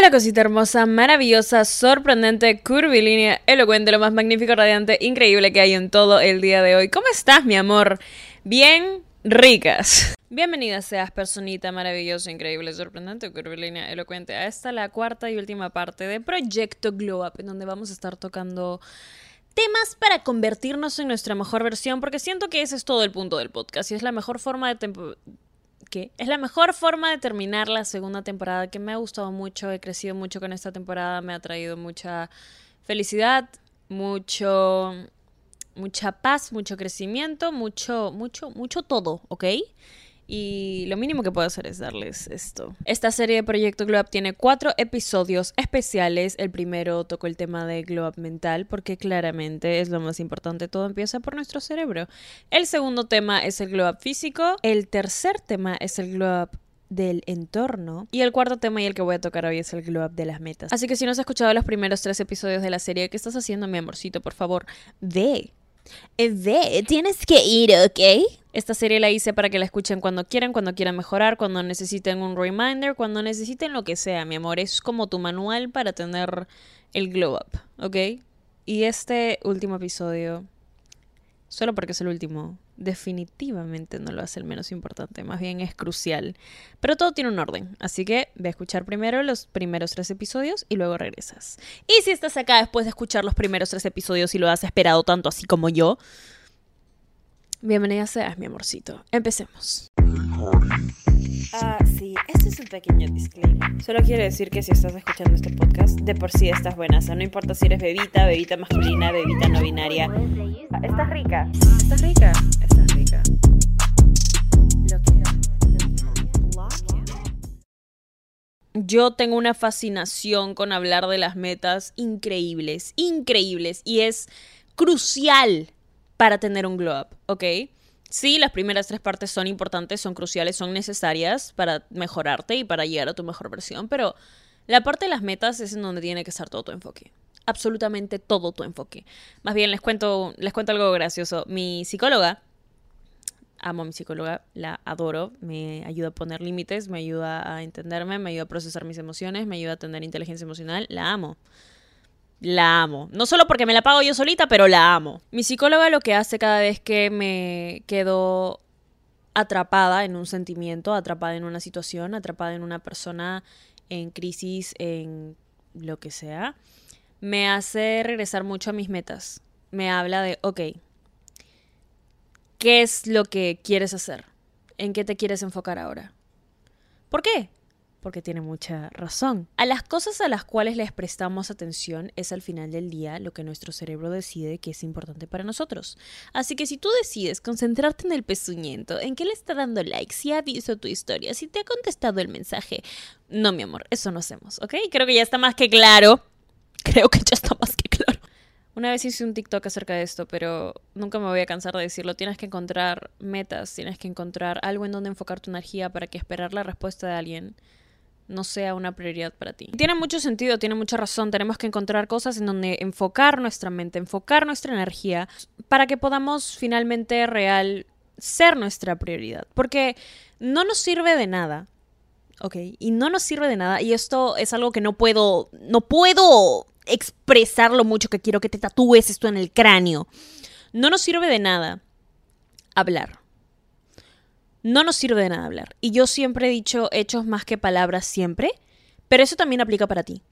Hola cosita hermosa, maravillosa, sorprendente, curvilínea, elocuente, lo más magnífico, radiante, increíble que hay en todo el día de hoy. ¿Cómo estás, mi amor? Bien ricas. Bienvenida seas, personita maravillosa, increíble, sorprendente, curvilínea, elocuente, a esta la cuarta y última parte de Proyecto Glow Up, en donde vamos a estar tocando temas para convertirnos en nuestra mejor versión, porque siento que ese es todo el punto del podcast y es la mejor forma de que es la mejor forma de terminar la segunda temporada, que me ha gustado mucho, he crecido mucho con esta temporada, me ha traído mucha felicidad, mucho mucha paz, mucho crecimiento, mucho mucho mucho todo, ¿ok? Y lo mínimo que puedo hacer es darles esto. Esta serie de Proyecto Glow Up tiene cuatro episodios especiales. El primero tocó el tema de Glow Up mental porque claramente es lo más importante. Todo empieza por nuestro cerebro. El segundo tema es el Glow Up físico. El tercer tema es el Glow Up del entorno. Y el cuarto tema y el que voy a tocar hoy es el glow up de las metas. Así que si no has escuchado los primeros tres episodios de la serie, ¿qué estás haciendo, mi amorcito? Por favor, ve. Ve, tienes que ir, ¿ok? Esta serie la hice para que la escuchen cuando quieran, cuando quieran mejorar, cuando necesiten un reminder, cuando necesiten lo que sea, mi amor. Es como tu manual para tener el glow up, ¿ok? Y este último episodio, solo porque es el último, definitivamente no lo hace el menos importante, más bien es crucial. Pero todo tiene un orden, así que ve a escuchar primero los primeros tres episodios y luego regresas. Y si estás acá después de escuchar los primeros tres episodios y lo has esperado tanto así como yo, Bienvenida seas, mi amorcito. Empecemos. Ah, sí, este es un pequeño disclaimer. Solo quiero decir que si estás escuchando este podcast, de por sí estás buena. O sea, no importa si eres bebita, bebita masculina, bebita no binaria. Ah, estás rica. Estás rica. Estás rica. Yo tengo una fascinación con hablar de las metas increíbles, increíbles, y es crucial para tener un glow up, ¿ok? Sí, las primeras tres partes son importantes, son cruciales, son necesarias para mejorarte y para llegar a tu mejor versión, pero la parte de las metas es en donde tiene que estar todo tu enfoque. Absolutamente todo tu enfoque. Más bien les cuento, les cuento algo gracioso. Mi psicóloga, amo a mi psicóloga, la adoro, me ayuda a poner límites, me ayuda a entenderme, me ayuda a procesar mis emociones, me ayuda a tener inteligencia emocional, la amo la amo. No solo porque me la pago yo solita, pero la amo. Mi psicóloga lo que hace cada vez que me quedo atrapada en un sentimiento, atrapada en una situación, atrapada en una persona en crisis, en lo que sea, me hace regresar mucho a mis metas. Me habla de, ok, ¿qué es lo que quieres hacer? ¿En qué te quieres enfocar ahora? ¿Por qué? Porque tiene mucha razón. A las cosas a las cuales les prestamos atención es al final del día lo que nuestro cerebro decide que es importante para nosotros. Así que si tú decides concentrarte en el pezuñento, en qué le está dando like, si ha visto tu historia, si te ha contestado el mensaje, no mi amor, eso no hacemos, ¿ok? Creo que ya está más que claro. Creo que ya está más que claro. Una vez hice un TikTok acerca de esto, pero nunca me voy a cansar de decirlo. Tienes que encontrar metas, tienes que encontrar algo en donde enfocar tu energía para que esperar la respuesta de alguien no sea una prioridad para ti. Tiene mucho sentido, tiene mucha razón. Tenemos que encontrar cosas en donde enfocar nuestra mente, enfocar nuestra energía para que podamos finalmente real ser nuestra prioridad. Porque no nos sirve de nada. ¿Ok? Y no nos sirve de nada. Y esto es algo que no puedo, no puedo expresar lo mucho que quiero que te tatúes esto en el cráneo. No nos sirve de nada hablar no nos sirve de nada hablar. Y yo siempre he dicho hechos más que palabras siempre, pero eso también aplica para ti.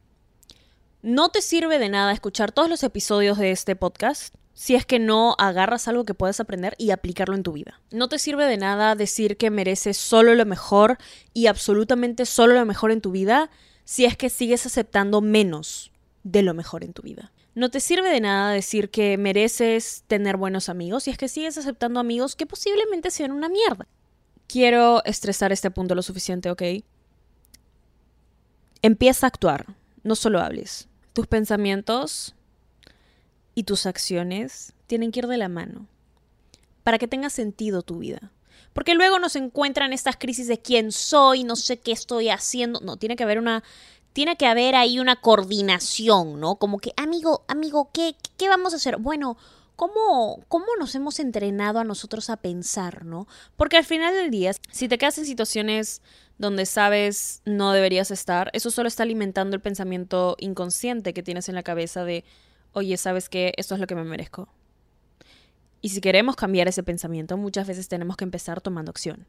No te sirve de nada escuchar todos los episodios de este podcast si es que no agarras algo que puedas aprender y aplicarlo en tu vida. No te sirve de nada decir que mereces solo lo mejor y absolutamente solo lo mejor en tu vida si es que sigues aceptando menos de lo mejor en tu vida. No te sirve de nada decir que mereces tener buenos amigos si es que sigues aceptando amigos que posiblemente sean una mierda quiero estresar este punto lo suficiente, ¿ok? Empieza a actuar, no solo hables. Tus pensamientos y tus acciones tienen que ir de la mano para que tenga sentido tu vida. Porque luego nos encuentran estas crisis de quién soy, no sé qué estoy haciendo. No, tiene que haber una tiene que haber ahí una coordinación, ¿no? Como que, amigo, amigo, ¿qué, qué vamos a hacer? Bueno, ¿Cómo, ¿cómo, nos hemos entrenado a nosotros a pensar, no? Porque al final del día, si te quedas en situaciones donde sabes no deberías estar, eso solo está alimentando el pensamiento inconsciente que tienes en la cabeza de, oye, ¿sabes qué? Esto es lo que me merezco. Y si queremos cambiar ese pensamiento, muchas veces tenemos que empezar tomando acción.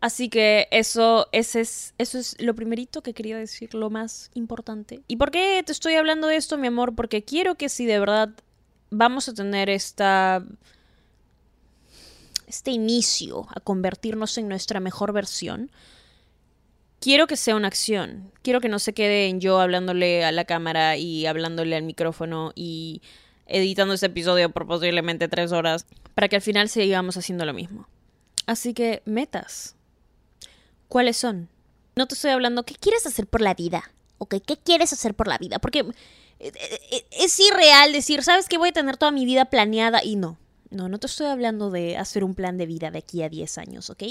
Así que eso, es, eso es lo primerito que quería decir, lo más importante. ¿Y por qué te estoy hablando de esto, mi amor? Porque quiero que si de verdad vamos a tener esta este inicio a convertirnos en nuestra mejor versión, quiero que sea una acción. Quiero que no se quede en yo hablándole a la cámara y hablándole al micrófono y editando este episodio por posiblemente tres horas para que al final sigamos haciendo lo mismo. Así que, metas. ¿Cuáles son? No te estoy hablando, ¿qué quieres hacer por la vida? ¿Ok? ¿Qué quieres hacer por la vida? Porque eh, eh, eh, es irreal decir, ¿sabes que voy a tener toda mi vida planeada? Y no. No, no te estoy hablando de hacer un plan de vida de aquí a 10 años, ¿ok?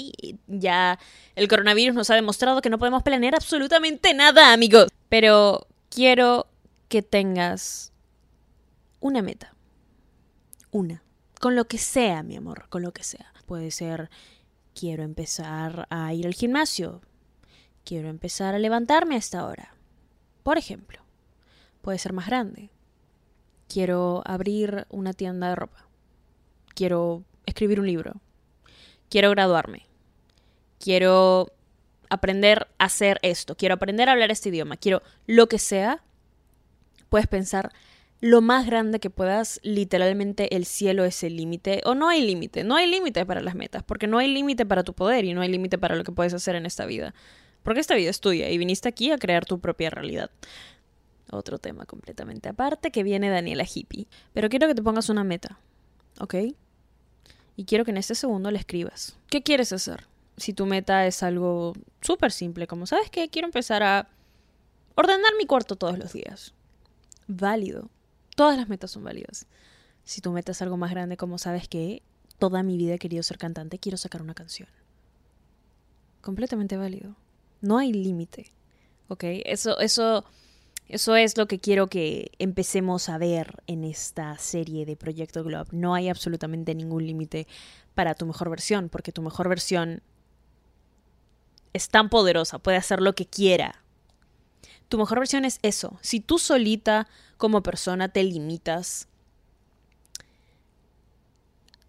Ya el coronavirus nos ha demostrado que no podemos planear absolutamente nada, amigos. Pero quiero que tengas una meta. Una. Con lo que sea, mi amor, con lo que sea. Puede ser, quiero empezar a ir al gimnasio. Quiero empezar a levantarme a esta hora. Por ejemplo. Puede ser más grande. Quiero abrir una tienda de ropa. Quiero escribir un libro, quiero graduarme, quiero aprender a hacer esto, quiero aprender a hablar este idioma, quiero lo que sea, puedes pensar lo más grande que puedas, literalmente el cielo es el límite, o no hay límite, no hay límite para las metas, porque no hay límite para tu poder y no hay límite para lo que puedes hacer en esta vida, porque esta vida es tuya y viniste aquí a crear tu propia realidad. Otro tema completamente aparte que viene Daniela Hippie. Pero quiero que te pongas una meta, ¿ok? Y quiero que en este segundo le escribas. ¿Qué quieres hacer? Si tu meta es algo súper simple, como sabes que quiero empezar a ordenar mi cuarto todos los días. Válido. Todas las metas son válidas. Si tu meta es algo más grande, como sabes que toda mi vida he querido ser cantante, quiero sacar una canción. Completamente válido. No hay límite. ¿Ok? Eso, eso eso es lo que quiero que empecemos a ver en esta serie de Proyecto Globe. No hay absolutamente ningún límite para tu mejor versión, porque tu mejor versión es tan poderosa, puede hacer lo que quiera. Tu mejor versión es eso. Si tú solita como persona te limitas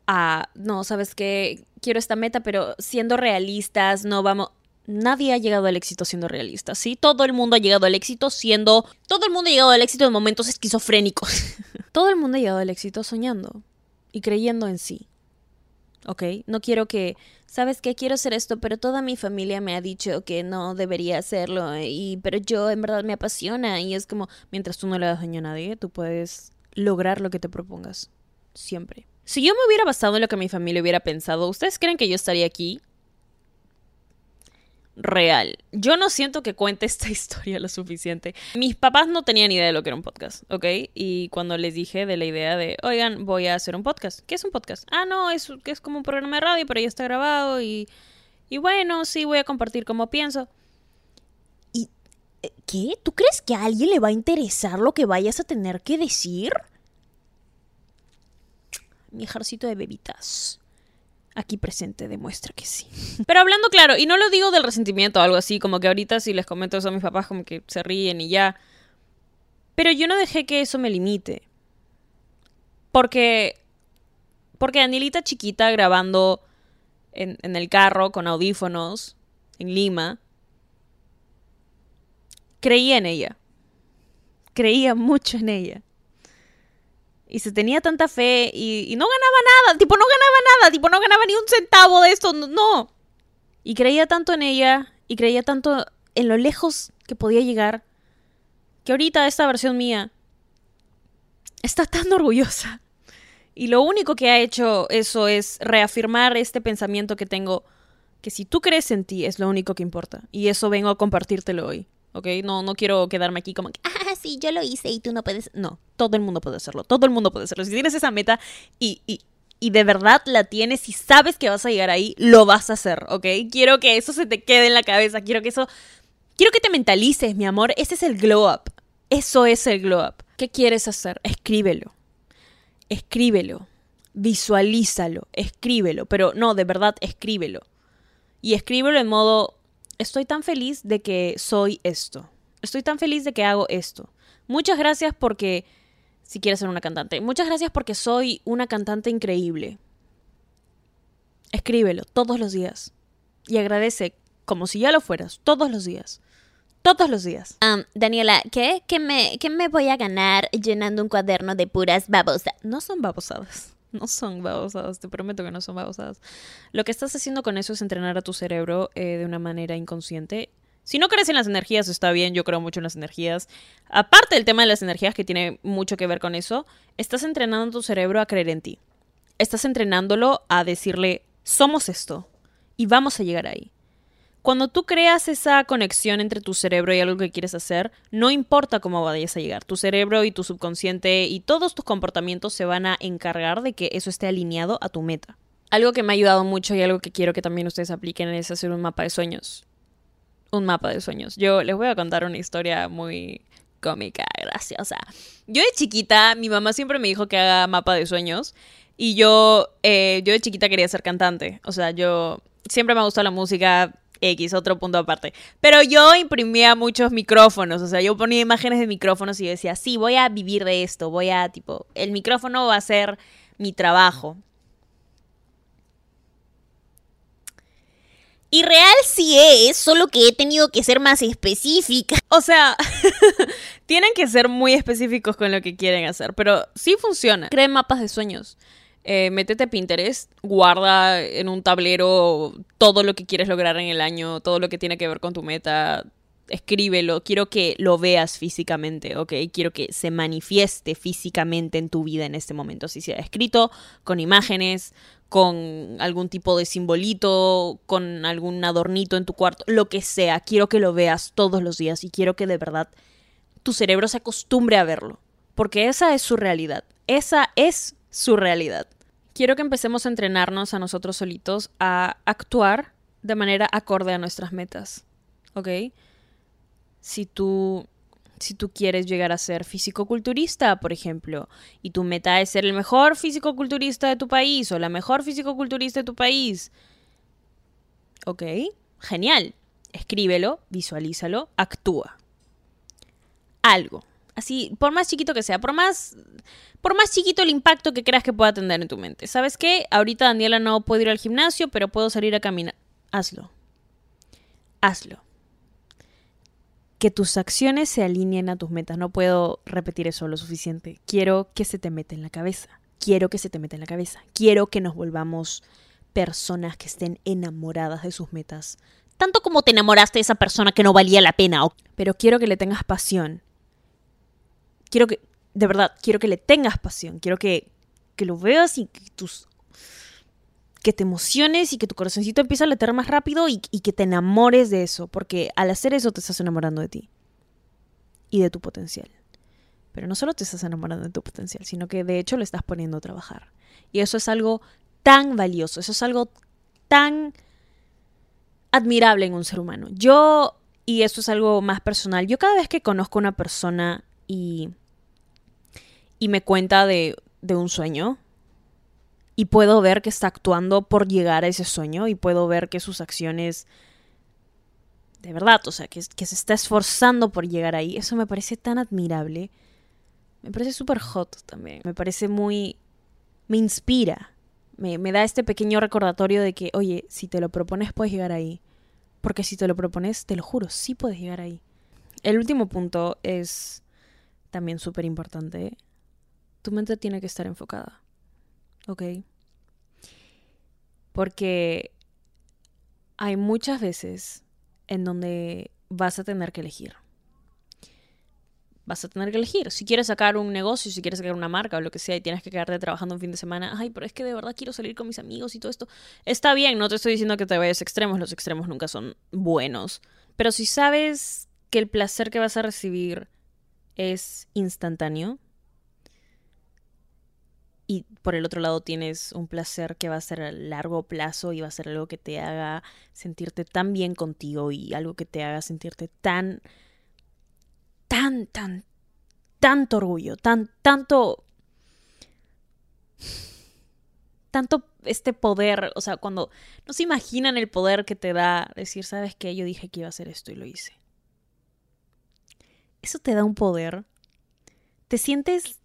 a, no, sabes que quiero esta meta, pero siendo realistas, no vamos, nadie ha llegado al éxito siendo realista, ¿sí? Todo el mundo ha llegado al éxito siendo... Todo el mundo ha llegado al éxito en momentos esquizofrénicos. todo el mundo ha llegado al éxito soñando y creyendo en sí. ¿Ok? No quiero que... ¿Sabes qué? Quiero hacer esto, pero toda mi familia me ha dicho que no debería hacerlo. Y, pero yo en verdad me apasiona. Y es como, mientras tú no le das daño a nadie, tú puedes lograr lo que te propongas. Siempre. Si yo me hubiera basado en lo que mi familia hubiera pensado, ¿ustedes creen que yo estaría aquí? Real. Yo no siento que cuente esta historia lo suficiente. Mis papás no tenían idea de lo que era un podcast, ¿ok? Y cuando les dije de la idea de, oigan, voy a hacer un podcast. ¿Qué es un podcast? Ah, no, es, es como un programa de radio, pero ya está grabado y, y bueno, sí, voy a compartir como pienso. ¿Y eh, qué? ¿Tú crees que a alguien le va a interesar lo que vayas a tener que decir? Mi ejército de bebitas aquí presente demuestra que sí. Pero hablando claro, y no lo digo del resentimiento o algo así, como que ahorita si les comento eso a mis papás como que se ríen y ya. Pero yo no dejé que eso me limite. Porque... Porque Danielita chiquita grabando en, en el carro con audífonos en Lima, creía en ella. Creía mucho en ella y se tenía tanta fe y, no ganaba nada, tipo, no ganaba nada, tipo, no ganaba ni un centavo de esto, no. Y creía tanto en ella y creía tanto en lo lejos que podía llegar que ahorita esta versión mía está tan orgullosa. Y lo único que ha hecho eso es reafirmar este pensamiento que tengo, que si tú crees en ti es lo único que importa. Y eso vengo a compartírtelo hoy. ¿Ok? No, no quiero quedarme aquí como que, ah, sí, yo lo hice y tú no puedes. No, todo el mundo puede hacerlo, todo el mundo puede hacerlo. Si tienes esa meta y, y, y de verdad la tienes y sabes que vas a llegar ahí, lo vas a hacer, ¿ok? Quiero que eso se te quede en la cabeza, quiero que eso... Quiero que te mentalices, mi amor, ese es el glow up. Eso es el glow up. ¿Qué quieres hacer? Escríbelo. Escríbelo. Visualízalo. Escríbelo. Pero no, de verdad, escríbelo. Y escríbelo en modo estoy tan feliz de que soy esto. Estoy tan feliz de que hago esto. Muchas gracias porque, si quieres ser una cantante, muchas gracias porque soy una cantante increíble. Escríbelo todos los días y agradece como si ya lo fueras, todos los días. Todos los días. Um, Daniela, ¿qué? ¿Qué me, ¿Qué me voy a ganar llenando un cuaderno de puras babosas? No son babosadas. No son babosadas, te prometo que no son babosadas. Lo que estás haciendo con eso es entrenar a tu cerebro eh, de una manera inconsciente. Si no crees en las energías, está bien, yo creo mucho en las energías. Aparte del tema de las energías, que tiene mucho que ver con eso, estás entrenando a tu cerebro a creer en ti. Estás entrenándolo a decirle, somos esto, y vamos a llegar ahí. Cuando tú creas esa conexión entre tu cerebro y algo que quieres hacer, no importa cómo vayas a llegar, tu cerebro y tu subconsciente y todos tus comportamientos se van a encargar de que eso esté alineado a tu meta. Algo que me ha ayudado mucho y algo que quiero que también ustedes apliquen es hacer un mapa de sueños. Un mapa de sueños. Yo les voy a contar una historia muy cómica, graciosa. Yo de chiquita, mi mamá siempre me dijo que haga mapa de sueños. Y yo, eh, yo de chiquita quería ser cantante. O sea, yo siempre me ha gustado la música, X, otro punto aparte. Pero yo imprimía muchos micrófonos, o sea, yo ponía imágenes de micrófonos y decía, sí, voy a vivir de esto, voy a, tipo, el micrófono va a ser mi trabajo. Y real sí es, solo que he tenido que ser más específica. O sea, tienen que ser muy específicos con lo que quieren hacer, pero sí funciona. Creen mapas de sueños. Eh, métete Pinterest, guarda en un tablero todo lo que quieres lograr en el año, todo lo que tiene que ver con tu meta, escríbelo, quiero que lo veas físicamente, ¿ok? Quiero que se manifieste físicamente en tu vida en este momento, si sea escrito, con imágenes, con algún tipo de simbolito, con algún adornito en tu cuarto, lo que sea, quiero que lo veas todos los días y quiero que de verdad tu cerebro se acostumbre a verlo, porque esa es su realidad, esa es su realidad. Quiero que empecemos a entrenarnos a nosotros solitos a actuar de manera acorde a nuestras metas. ¿Ok? Si tú, si tú quieres llegar a ser físico-culturista, por ejemplo, y tu meta es ser el mejor físico-culturista de tu país o la mejor físico-culturista de tu país, ¿ok? Genial. Escríbelo, visualízalo, actúa. Algo. Así, por más chiquito que sea, por más, por más chiquito el impacto que creas que pueda tener en tu mente. ¿Sabes qué? Ahorita Daniela no puede ir al gimnasio, pero puedo salir a caminar. Hazlo. Hazlo. Que tus acciones se alineen a tus metas. No puedo repetir eso lo suficiente. Quiero que se te meta en la cabeza. Quiero que se te meta en la cabeza. Quiero que nos volvamos personas que estén enamoradas de sus metas. Tanto como te enamoraste de esa persona que no valía la pena. Pero quiero que le tengas pasión quiero que, de verdad, quiero que le tengas pasión, quiero que, que lo veas y que tus que te emociones y que tu corazoncito empiece a latir más rápido y, y, que te enamores de eso, porque al hacer eso te estás enamorando de ti y de tu potencial. Pero no solo te estás enamorando de tu potencial, sino que de hecho lo estás poniendo a trabajar. Y eso es algo tan valioso, eso es algo tan admirable en un ser humano. Yo, y esto es algo más personal, yo cada vez que conozco a una persona y y me cuenta de, de un sueño y puedo ver que está actuando por llegar a ese sueño y puedo ver que sus acciones de verdad, o sea, que, que se está esforzando por llegar ahí, eso me parece tan admirable. Me parece súper hot también. Me parece muy... me inspira. Me, me da este pequeño recordatorio de que, oye, si te lo propones puedes llegar ahí. Porque si te lo propones, te lo juro, sí puedes llegar ahí. El último punto es también súper importante tu mente tiene que estar enfocada. ¿Ok? Porque hay muchas veces en donde vas a tener que elegir. Vas a tener que elegir. Si quieres sacar un negocio, si quieres sacar una marca o lo que sea y tienes que quedarte trabajando un fin de semana, ay, pero es que de verdad quiero salir con mis amigos y todo esto. Está bien, no te estoy diciendo que te vayas extremos, los extremos nunca son buenos. Pero si sabes que el placer que vas a recibir es instantáneo, y por el otro lado tienes un placer que va a ser a largo plazo y va a ser algo que te haga sentirte tan bien contigo y algo que te haga sentirte tan, tan, tan, tanto orgullo, tan, tanto, tanto este poder, o sea, cuando no se imaginan el poder que te da decir, ¿sabes qué? Yo dije que iba a hacer esto y lo hice. Eso te da un poder. Te sientes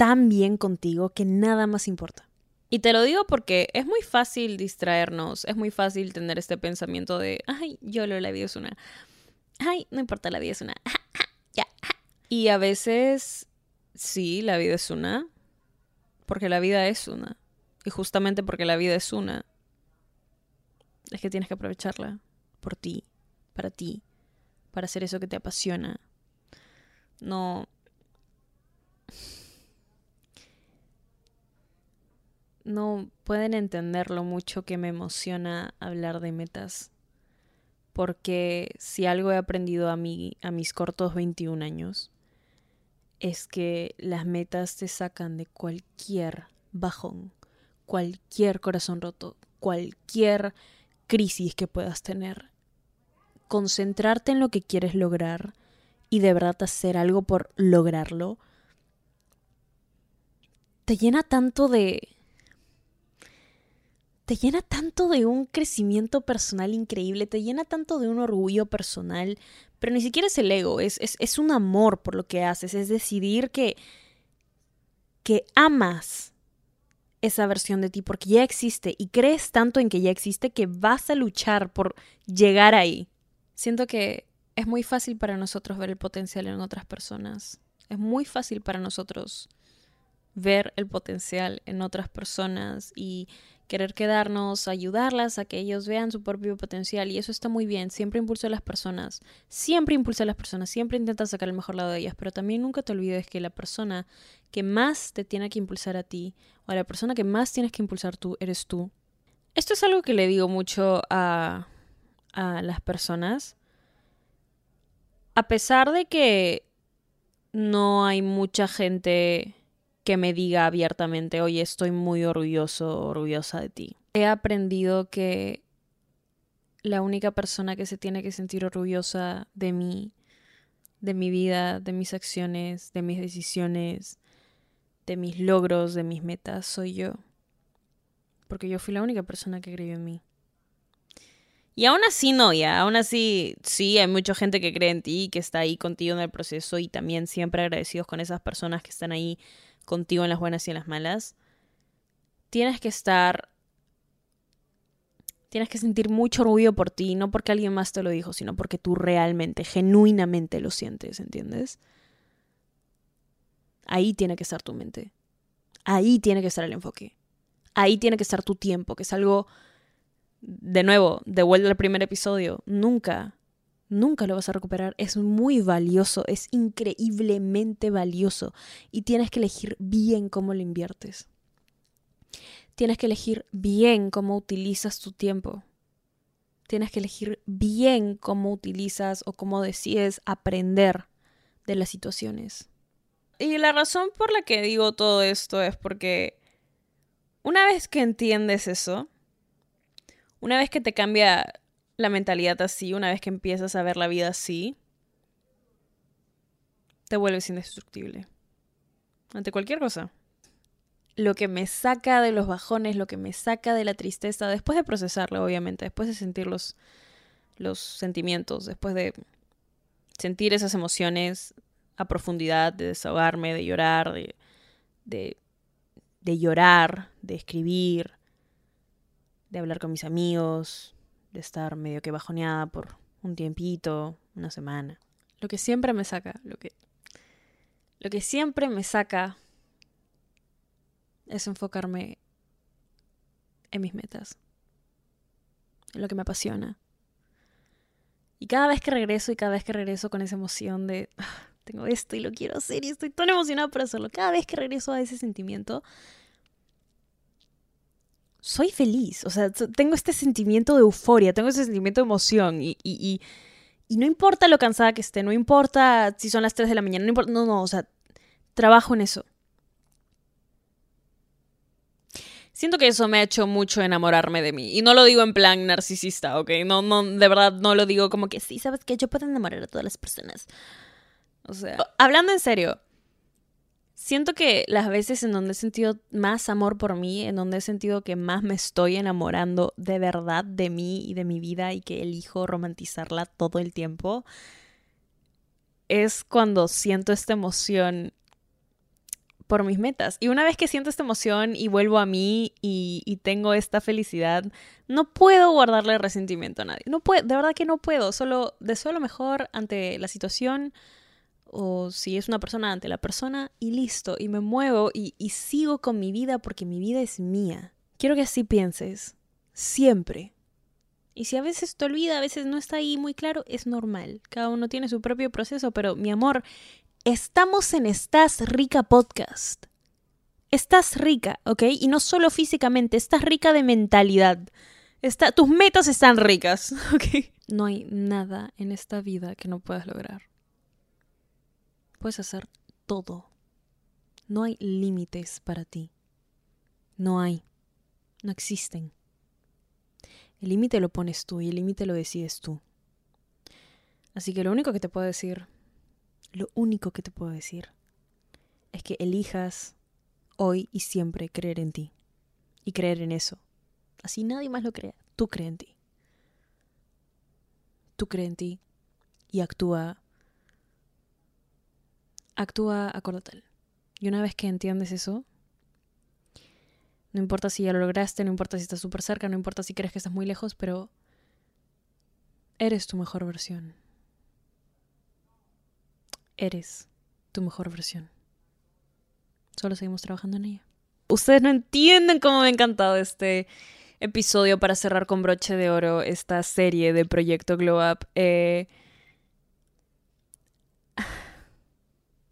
tan bien contigo que nada más importa. Y te lo digo porque es muy fácil distraernos, es muy fácil tener este pensamiento de, ay, yo lo la vida es una. Ay, no importa, la vida es una. ya. Y a veces, sí, la vida es una, porque la vida es una. Y justamente porque la vida es una, es que tienes que aprovecharla por ti, para ti, para hacer eso que te apasiona. No. No pueden entender lo mucho que me emociona hablar de metas. Porque si algo he aprendido a, mí, a mis cortos 21 años, es que las metas te sacan de cualquier bajón, cualquier corazón roto, cualquier crisis que puedas tener. Concentrarte en lo que quieres lograr y de verdad hacer algo por lograrlo, te llena tanto de... Te llena tanto de un crecimiento personal increíble, te llena tanto de un orgullo personal, pero ni siquiera es el ego, es, es, es un amor por lo que haces, es decidir que, que amas esa versión de ti porque ya existe y crees tanto en que ya existe que vas a luchar por llegar ahí. Siento que es muy fácil para nosotros ver el potencial en otras personas. Es muy fácil para nosotros ver el potencial en otras personas y querer quedarnos, ayudarlas a que ellos vean su propio potencial y eso está muy bien, siempre impulsa a las personas, siempre impulsa a las personas, siempre intenta sacar el mejor lado de ellas, pero también nunca te olvides que la persona que más te tiene que impulsar a ti o a la persona que más tienes que impulsar tú eres tú. Esto es algo que le digo mucho a, a las personas. A pesar de que no hay mucha gente que me diga abiertamente, oye, estoy muy orgulloso, orgullosa de ti. He aprendido que la única persona que se tiene que sentir orgullosa de mí, de mi vida, de mis acciones, de mis decisiones, de mis logros, de mis metas, soy yo. Porque yo fui la única persona que creyó en mí. Y aún así no, ya, aún así sí, hay mucha gente que cree en ti, que está ahí contigo en el proceso y también siempre agradecidos con esas personas que están ahí contigo en las buenas y en las malas, tienes que estar, tienes que sentir mucho orgullo por ti, no porque alguien más te lo dijo, sino porque tú realmente, genuinamente lo sientes, ¿entiendes? Ahí tiene que estar tu mente. Ahí tiene que estar el enfoque. Ahí tiene que estar tu tiempo, que es algo, de nuevo, de vuelta al primer episodio, nunca nunca lo vas a recuperar. Es muy valioso, es increíblemente valioso y tienes que elegir bien cómo lo inviertes. Tienes que elegir bien cómo utilizas tu tiempo. Tienes que elegir bien cómo utilizas o cómo decides aprender de las situaciones. Y la razón por la que digo todo esto es porque una vez que entiendes eso, una vez que te cambia la mentalidad así, una vez que empiezas a ver la vida así, te vuelves indestructible. Ante cualquier cosa. Lo que me saca de los bajones, lo que me saca de la tristeza, después de procesarlo, obviamente, después de sentir los, los sentimientos, después de sentir esas emociones a profundidad, de desahogarme, de llorar, de, de, de llorar, de escribir, de hablar con mis amigos, de estar medio que bajoneada por un tiempito, una semana. Lo que siempre me saca, lo que, lo que siempre me saca es enfocarme en mis metas, en lo que me apasiona. Y cada vez que regreso y cada vez que regreso con esa emoción de ah, tengo esto y lo quiero hacer y estoy tan emocionada por hacerlo, cada vez que regreso a ese sentimiento, soy feliz. O sea, tengo este sentimiento de euforia, tengo ese sentimiento de emoción y, y, y, no importa lo cansada que esté, no importa si son las 3 de la mañana, no importa, no, no, o sea, trabajo en eso. Siento que eso me ha hecho mucho enamorarme de mí. Y no lo digo en plan narcisista, ¿ok? No, no, de verdad no lo digo como que sí, ¿sabes que Yo puedo enamorar a todas las personas. O sea, hablando en serio, Siento que las veces en donde he sentido más amor por mí, en donde he sentido que más me estoy enamorando de verdad de mí y de mi vida y que elijo romantizarla todo el tiempo, es cuando siento esta emoción por mis metas. Y una vez que siento esta emoción y vuelvo a mí y, tengo esta felicidad, no puedo guardarle resentimiento a nadie. No puedo, de verdad que no puedo. Solo deseo lo mejor ante la situación o si es una persona ante la persona y listo. Y me muevo y, sigo con mi vida porque mi vida es mía. Quiero que así pienses. Siempre. Y si a veces te olvida, a veces no está ahí muy claro, es normal. Cada uno tiene su propio proceso, pero mi amor, Estamos en Estás Rica Podcast. Estás rica, ¿ok? Y no solo físicamente, estás rica de mentalidad. Está, tus metas están ricas, ¿ok? No hay nada en esta vida que no puedas lograr. Puedes hacer todo. No hay límites para ti. No hay. No existen. El límite lo pones tú y el límite lo decides tú. Así que lo único que te puedo decir lo único que te puedo decir es que elijas hoy y siempre creer en ti. Y creer en eso. Así nadie más lo crea. Tú crees en ti. Tú crees en ti y actúa. Actúa acorde tal. Y una vez que entiendes eso, no importa si ya lo lograste, no importa si estás súper cerca, no importa si crees que estás muy lejos, pero eres tu mejor versión eres tu mejor versión. Solo seguimos trabajando en ella. Ustedes no entienden cómo me ha encantado este episodio para cerrar con broche de oro esta serie de Proyecto Glow Up. Eh...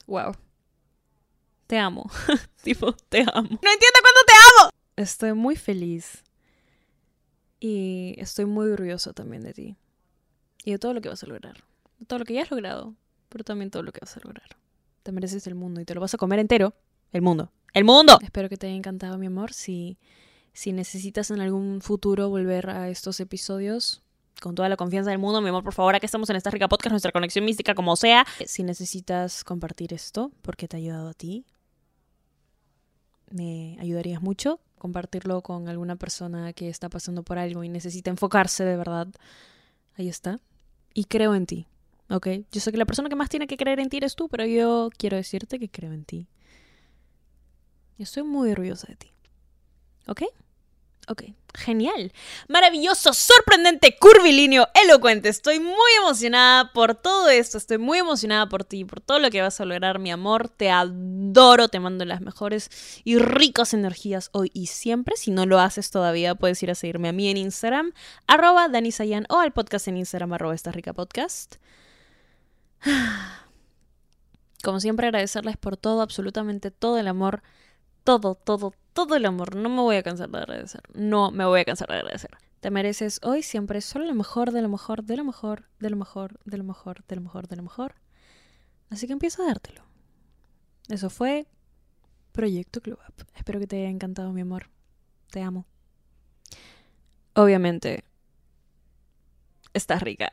Wow. Te amo. tipo, te amo. No entiendo cuándo te amo. Estoy muy feliz. Y estoy muy orgulloso también de ti. Y de todo lo que vas a lograr. De todo lo que ya has logrado pero también todo lo que vas a lograr. Te mereces el mundo y te lo vas a comer entero. El mundo. ¡El mundo! Espero que te haya encantado, mi amor. Si, si necesitas en algún futuro volver a estos episodios, con toda la confianza del mundo, mi amor, por favor, aquí estamos en esta rica podcast, nuestra conexión mística, como sea. Si necesitas compartir esto, porque te ha ayudado a ti, me ayudarías mucho compartirlo con alguna persona que está pasando por algo y necesita enfocarse de verdad. Ahí está. Y creo en ti. ¿ok? Yo sé que la persona que más tiene que creer en ti eres tú, pero yo quiero decirte que creo en ti. Yo estoy muy orgullosa de ti. ¿Ok? Ok, genial, maravilloso, sorprendente, curvilíneo, elocuente. Estoy muy emocionada por todo esto, estoy muy emocionada por ti, por todo lo que vas a lograr, mi amor. Te adoro, te mando las mejores y ricas energías hoy y siempre. Si no lo haces todavía, puedes ir a seguirme a mí en Instagram, arroba Danisayan, o al podcast en Instagram, arroba esta rica podcast. Como siempre, agradecerles por todo, absolutamente todo el amor, todo, todo, todo el amor. No me voy a cansar de agradecer. No me voy a cansar de agradecer. Te mereces hoy siempre solo lo mejor, de lo mejor, de lo mejor, de lo mejor, de lo mejor, de lo mejor, de lo mejor. Así que empiezo a dártelo. Eso fue Proyecto Club Up. Espero que te haya encantado, mi amor. Te amo. Obviamente, estás rica.